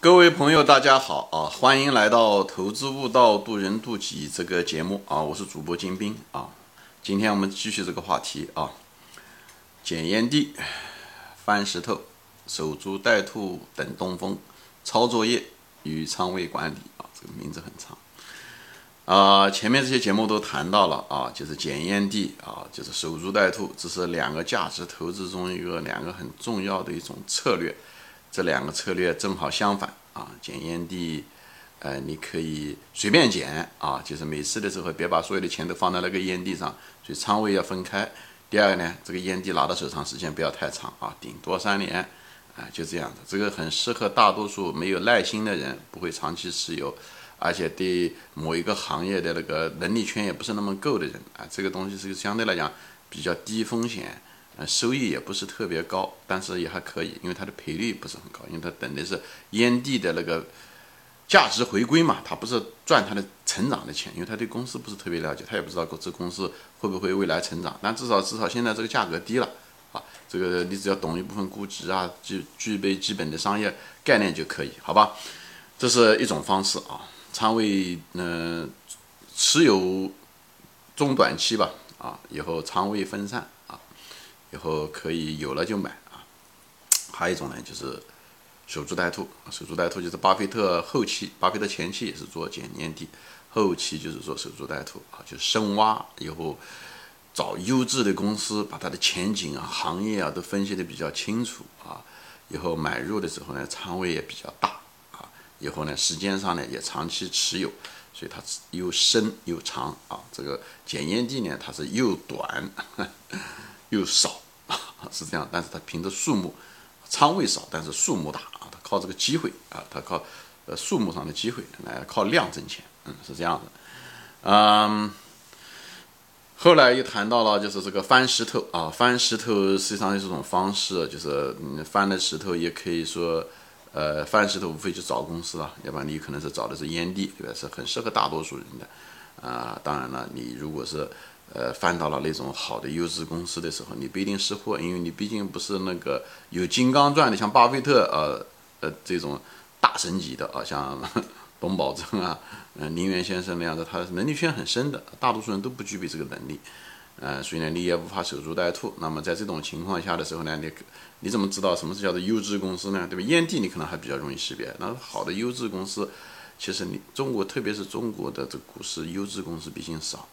各位朋友，大家好啊！欢迎来到《投资悟道，渡人渡己》这个节目啊！我是主播金兵啊！今天我们继续这个话题啊，捡烟蒂、翻石头、守株待兔、等东风、抄作业与仓位管理啊！这个名字很长啊！前面这些节目都谈到了啊，就是捡烟蒂啊，就是守株待兔，这是两个价值投资中一个两个很重要的一种策略。这两个策略正好相反啊！捡烟蒂，呃，你可以随便捡啊，就是每次的时候别把所有的钱都放在那个烟蒂上，所以仓位要分开。第二个呢，这个烟蒂拿到手上时间不要太长啊，顶多三年，啊，就这样的。这个很适合大多数没有耐心的人，不会长期持有，而且对某一个行业的那个能力圈也不是那么够的人啊，这个东西是相对来讲比较低风险。呃，收益也不是特别高，但是也还可以，因为它的赔率不是很高，因为它等的是烟蒂的那个价值回归嘛，它不是赚它的成长的钱，因为他对公司不是特别了解，他也不知道这公司会不会未来成长，但至少至少现在这个价格低了啊，这个你只要懂一部分估值啊，具具备基本的商业概念就可以，好吧？这是一种方式啊，仓位嗯持有中短期吧啊，以后仓位分散。以后可以有了就买啊，还有一种呢，就是守株待兔。守株待兔就是巴菲特后期，巴菲特前期也是做捡烟蒂，后期就是做守株待兔啊，就深挖以后找优质的公司，把它的前景啊、行业啊都分析的比较清楚啊。以后买入的时候呢，仓位也比较大啊。以后呢，时间上呢也长期持有，所以它又深又长啊。这个捡烟蒂呢，它是又短。又少啊，是这样，但是它凭着数目，仓位少，但是数目大啊，它靠这个机会啊，它靠呃数目上的机会来靠量挣钱，嗯，是这样的，嗯，后来又谈到了就是这个翻石头啊，翻石头实际上是这种方式，就是嗯翻的石头也可以说，呃，翻石头无非就找公司了，要不然你可能是找的是烟蒂，对吧？是很适合大多数人的，啊，当然了，你如果是。呃，翻到了那种好的优质公司的时候，你不一定识货，因为你毕竟不是那个有金刚钻的，像巴菲特呃呃这种大神级的啊，像 董宝珍啊，嗯，林园先生那样的，他能力圈很深的，大多数人都不具备这个能力，呃，所以呢，你也无法守株待兔。那么在这种情况下的时候呢，你你怎么知道什么是叫做优质公司呢？对吧？烟蒂你可能还比较容易识别，那好的优质公司，其实你中国特别是中国的这股市优质公司毕竟少。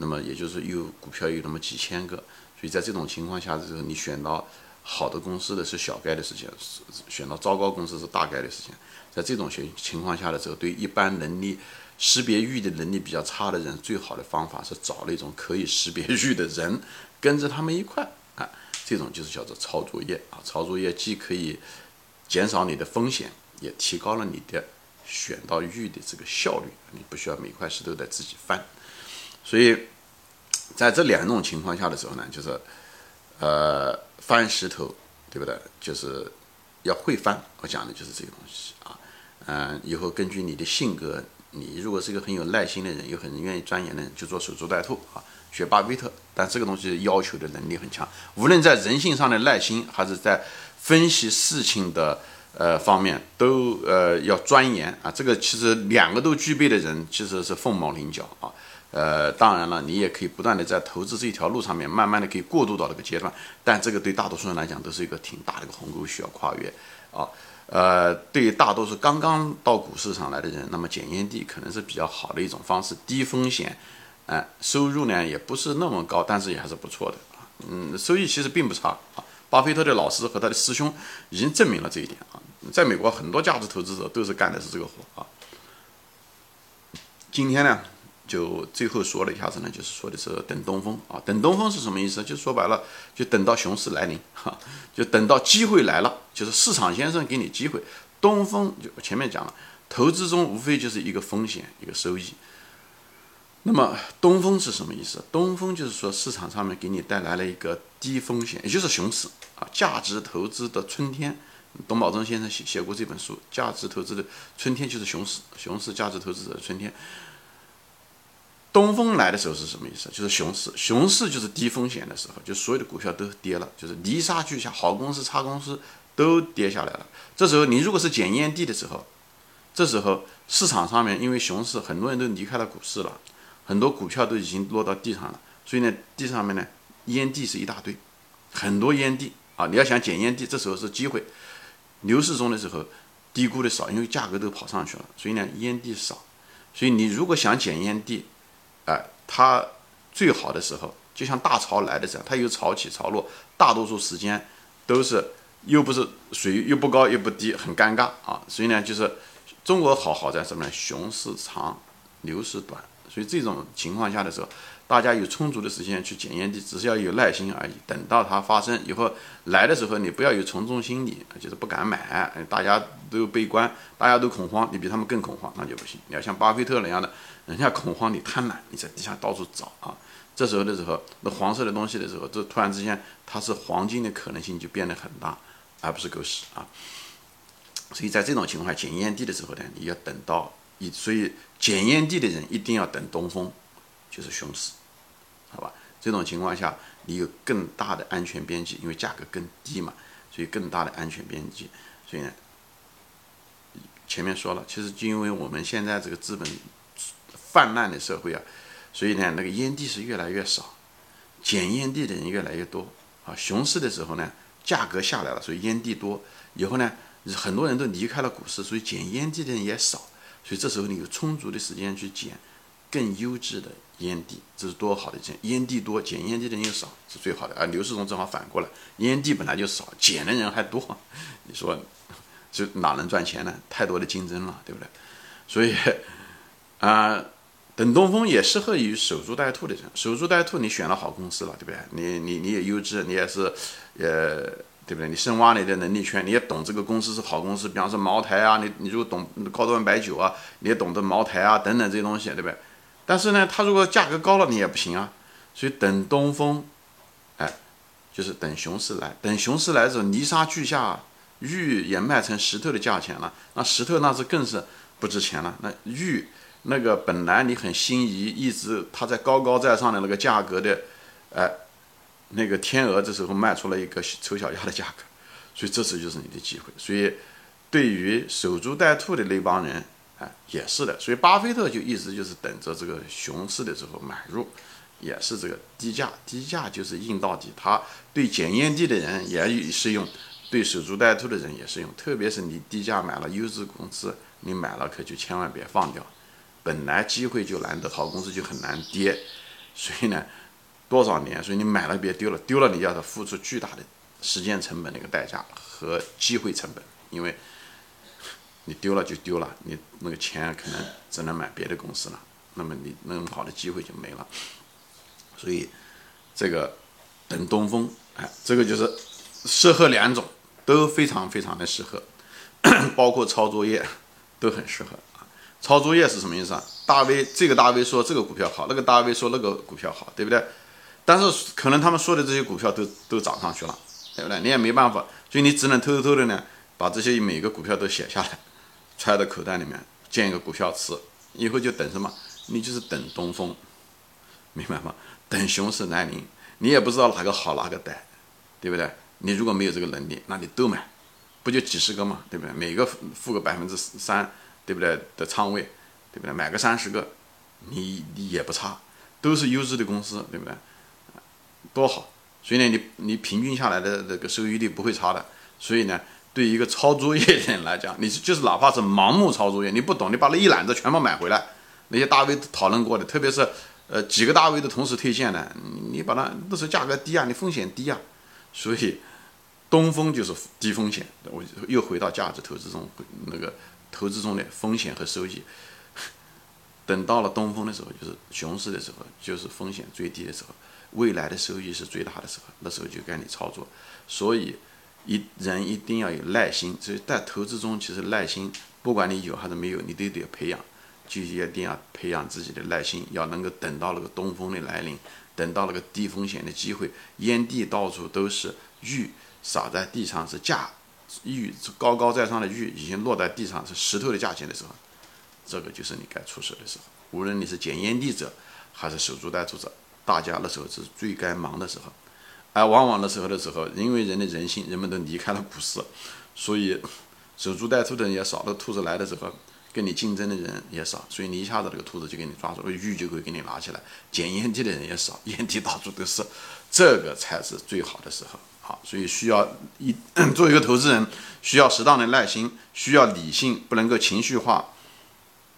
那么也就是有股票有那么几千个，所以在这种情况下的时候，你选到好的公司的是小概率事件，选到糟糕公司是大概率事件。在这种情情况下的时候，对一般能力识别域的能力比较差的人，最好的方法是找那种可以识别域的人，跟着他们一块啊，这种就是叫做抄作业啊。抄作业既可以减少你的风险，也提高了你的选到玉的这个效率，你不需要每块石头得自己翻。所以，在这两种情况下的时候呢，就是，呃，翻石头，对不对？就是要会翻。我讲的就是这个东西啊。嗯，以后根据你的性格，你如果是一个很有耐心的人，又很愿意钻研的人，就做守株待兔啊，学巴菲特。但这个东西要求的能力很强，无论在人性上的耐心，还是在分析事情的呃方面，都呃要钻研啊。这个其实两个都具备的人，其实是凤毛麟角啊。呃，当然了，你也可以不断的在投资这一条路上面，慢慢的可以过渡到这个阶段，但这个对大多数人来讲都是一个挺大的一个鸿沟需要跨越啊。呃，对于大多数刚刚到股市上来的人，那么捡烟蒂可能是比较好的一种方式，低风险，哎，收入呢也不是那么高，但是也还是不错的啊。嗯，收益其实并不差啊。巴菲特的老师和他的师兄已经证明了这一点啊。在美国，很多价值投资者都是干的是这个活啊。今天呢？就最后说了一下子呢，就是说的是等东风啊，等东风是什么意思？就说白了，就等到熊市来临哈，就等到机会来了，就是市场先生给你机会。东风就前面讲了，投资中无非就是一个风险，一个收益。那么东风是什么意思？东风就是说市场上面给你带来了一个低风险，也就是熊市啊，价值投资的春天。董宝珍先生写写过这本书，《价值投资的春天就是熊市》，熊市价值投资者的春天。东风来的时候是什么意思？就是熊市，熊市就是低风险的时候，就所有的股票都跌了，就是泥沙俱下，好公司、差公司都跌下来了。这时候你如果是捡烟蒂的时候，这时候市场上面因为熊市，很多人都离开了股市了，很多股票都已经落到地上了，所以呢，地上面呢烟蒂是一大堆，很多烟蒂啊，你要想捡烟蒂，这时候是机会。牛市中的时候，低估的少，因为价格都跑上去了，所以呢烟蒂少。所以你如果想捡烟蒂，哎，它最好的时候，就像大潮来的时候，它有潮起潮落，大多数时间都是又不是水又不高又不低，很尴尬啊。所以呢，就是中国好好在什么呢？熊市长，牛市短。所以这种情况下的时候。大家有充足的时间去检验地，只是要有耐心而已。等到它发生以后来的时候，你不要有从众心理，就是不敢买。大家都悲观，大家都恐慌，你比他们更恐慌，那就不行。你要像巴菲特那样的，人家恐慌，你贪婪，你在地下到处找啊。这时候的时候，那黄色的东西的时候，这突然之间它是黄金的可能性就变得很大，而不是狗屎啊。所以在这种情况下，检验地的时候呢，你要等到以，所以检验地的人一定要等东风，就是熊市。好吧，这种情况下你有更大的安全边际，因为价格更低嘛，所以更大的安全边际。所以呢，前面说了，其实就因为我们现在这个资本泛滥的社会啊，所以呢，那个烟蒂是越来越少，捡烟蒂的人越来越多。啊，熊市的时候呢，价格下来了，所以烟蒂多。以后呢，很多人都离开了股市，所以捡烟蒂的人也少。所以这时候你有充足的时间去捡更优质的。烟蒂，这是多好的一件，烟蒂多，捡烟蒂的人又少，是最好的。而牛市中正好反过来，烟蒂本来就少，捡的人还多，你说，就哪能赚钱呢？太多的竞争了，对不对？所以，啊，等东风也适合于守株待兔的人。守株待兔，你选了好公司了，对不对？你你你也优质，你也是，呃，对不对？你深挖你的能力圈，你也懂这个公司是好公司。比方说茅台啊，你你如果懂高端白酒啊，你也懂得茅台啊等等这些东西，对不对？但是呢，它如果价格高了，你也不行啊。所以等东风，哎，就是等熊市来。等熊市来的时候，泥沙俱下，玉也卖成石头的价钱了。那石头那是更是不值钱了。那玉那个本来你很心仪，一直它在高高在上的那个价格的，哎，那个天鹅这时候卖出了一个丑小鸭的价格，所以这次就是你的机会。所以对于守株待兔的那帮人。啊，也是的，所以巴菲特就一直就是等着这个熊市的时候买入，也是这个低价，低价就是硬到底。他对检验地的人也适用，对守株待兔的人也适用。特别是你低价买了优质公司，你买了可就千万别放掉。本来机会就难得，好公司就很难跌，所以呢，多少年，所以你买了别丢了，丢了你要付出巨大的时间成本的一个代价和机会成本，因为。你丢了就丢了，你那个钱可能只能买别的公司了，那么你那么好的机会就没了。所以这个等东风，哎，这个就是适合两种，都非常非常的适合，包括抄作业都很适合啊。抄作业是什么意思啊？大 V 这个大 V 说这个股票好，那个大 V 说那个股票好，对不对？但是可能他们说的这些股票都都涨上去了，对不对？你也没办法，所以你只能偷偷的呢，把这些每个股票都写下来。揣到口袋里面，建一个股票池，以后就等什么？你就是等东风，明白吗？等熊市来临，你也不知道哪个好哪个歹，对不对？你如果没有这个能力，那你都买，不就几十个嘛，对不对？每个付个百分之三，对不对？的仓位，对不对？买个三十个，你你也不差，都是优质的公司，对不对？多好！所以呢，你你平均下来的这个收益率不会差的，所以呢。对一个抄作业的人来讲，你就是哪怕是盲目抄作业，你不懂，你把那一揽子全部买回来，那些大 V 讨论过的，特别是呃几个大 V 的同时推荐的，你把它那时候价格低啊，你风险低啊，所以东风就是低风险。我又回到价值投资中，那个投资中的风险和收益。等到了东风的时候，就是熊市的时候，就是风险最低的时候，未来的收益是最大的时候，那时候就该你操作。所以。一人一定要有耐心，所以在投资中，其实耐心，不管你有还是没有，你都得培养，就一定要培养自己的耐心，要能够等到那个东风的来临，等到那个低风险的机会，烟蒂到处都是玉撒在地上是价，玉高高在上的玉已经落在地上是石头的价钱的时候，这个就是你该出手的时候。无论你是捡烟蒂者，还是守株待兔者，大家那时候是最该忙的时候。而，往往的时候的时候，因为人的人性，人们都离开了股市，所以守株待兔的人也少。那兔子来的时候，跟你竞争的人也少，所以你一下子这个兔子就给你抓住了，玉就会给你拿起来。捡烟蒂的人也少，烟蒂到处都是，这个才是最好的时候。好，所以需要一 作为一个投资人，需要适当的耐心，需要理性，不能够情绪化。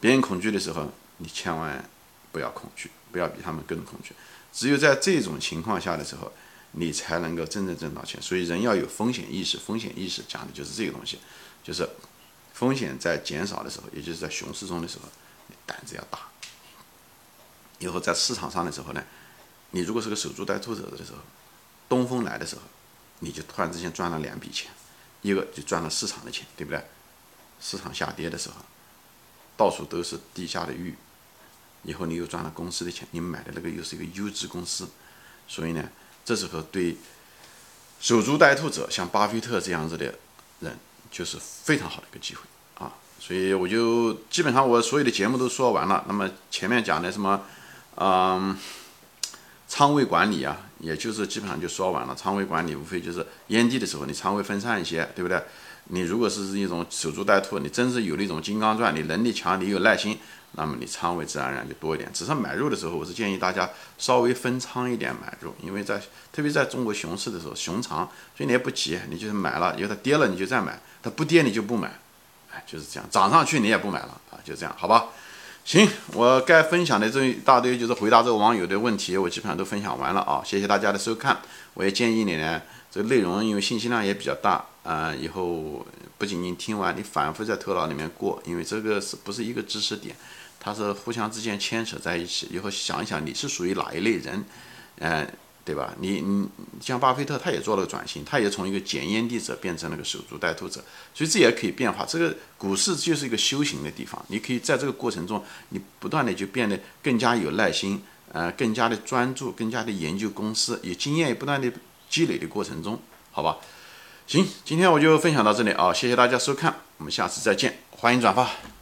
别人恐惧的时候，你千万不要恐惧，不要比他们更恐惧。只有在这种情况下的时候，你才能够真正挣到钱。所以人要有风险意识，风险意识讲的就是这个东西，就是风险在减少的时候，也就是在熊市中的时候，胆子要大。以后在市场上的时候呢，你如果是个守株待兔者的时候，东风来的时候。你就突然之间赚了两笔钱，一个就赚了市场的钱，对不对？市场下跌的时候，到处都是低价的玉，以后你又赚了公司的钱，你买的那个又是一个优质公司，所以呢，这时候对守株待兔者，像巴菲特这样子的人，就是非常好的一个机会啊！所以我就基本上我所有的节目都说完了。那么前面讲的什么，嗯。仓位管理啊，也就是基本上就说完了。仓位管理无非就是烟蒂的时候，你仓位分散一些，对不对？你如果是一种守株待兔，你真是有那种金刚钻，你能力强，你有耐心，那么你仓位自然而然就多一点。只是买入的时候，我是建议大家稍微分仓一点买入，因为在特别在中国熊市的时候，熊长，所以你也不急，你就是买了，因为它跌了你就再买，它不跌你就不买，哎，就是这样，涨上去你也不买了啊，就这样，好吧？行，我该分享的这一大堆就是回答这个网友的问题，我基本上都分享完了啊！谢谢大家的收看。我也建议你呢，这个内容因为信息量也比较大啊，以后不仅仅听完，你反复在头脑里面过，因为这个是不是一个知识点，它是互相之间牵扯在一起。以后想一想，你是属于哪一类人，嗯。对吧？你你像巴菲特，他也做了转型，他也从一个捡烟蒂者变成了个守株待兔者，所以这也可以变化。这个股市就是一个修行的地方，你可以在这个过程中，你不断的就变得更加有耐心，呃，更加的专注，更加的研究公司，有经验也不断的积累的过程中，好吧？行，今天我就分享到这里啊，谢谢大家收看，我们下次再见，欢迎转发。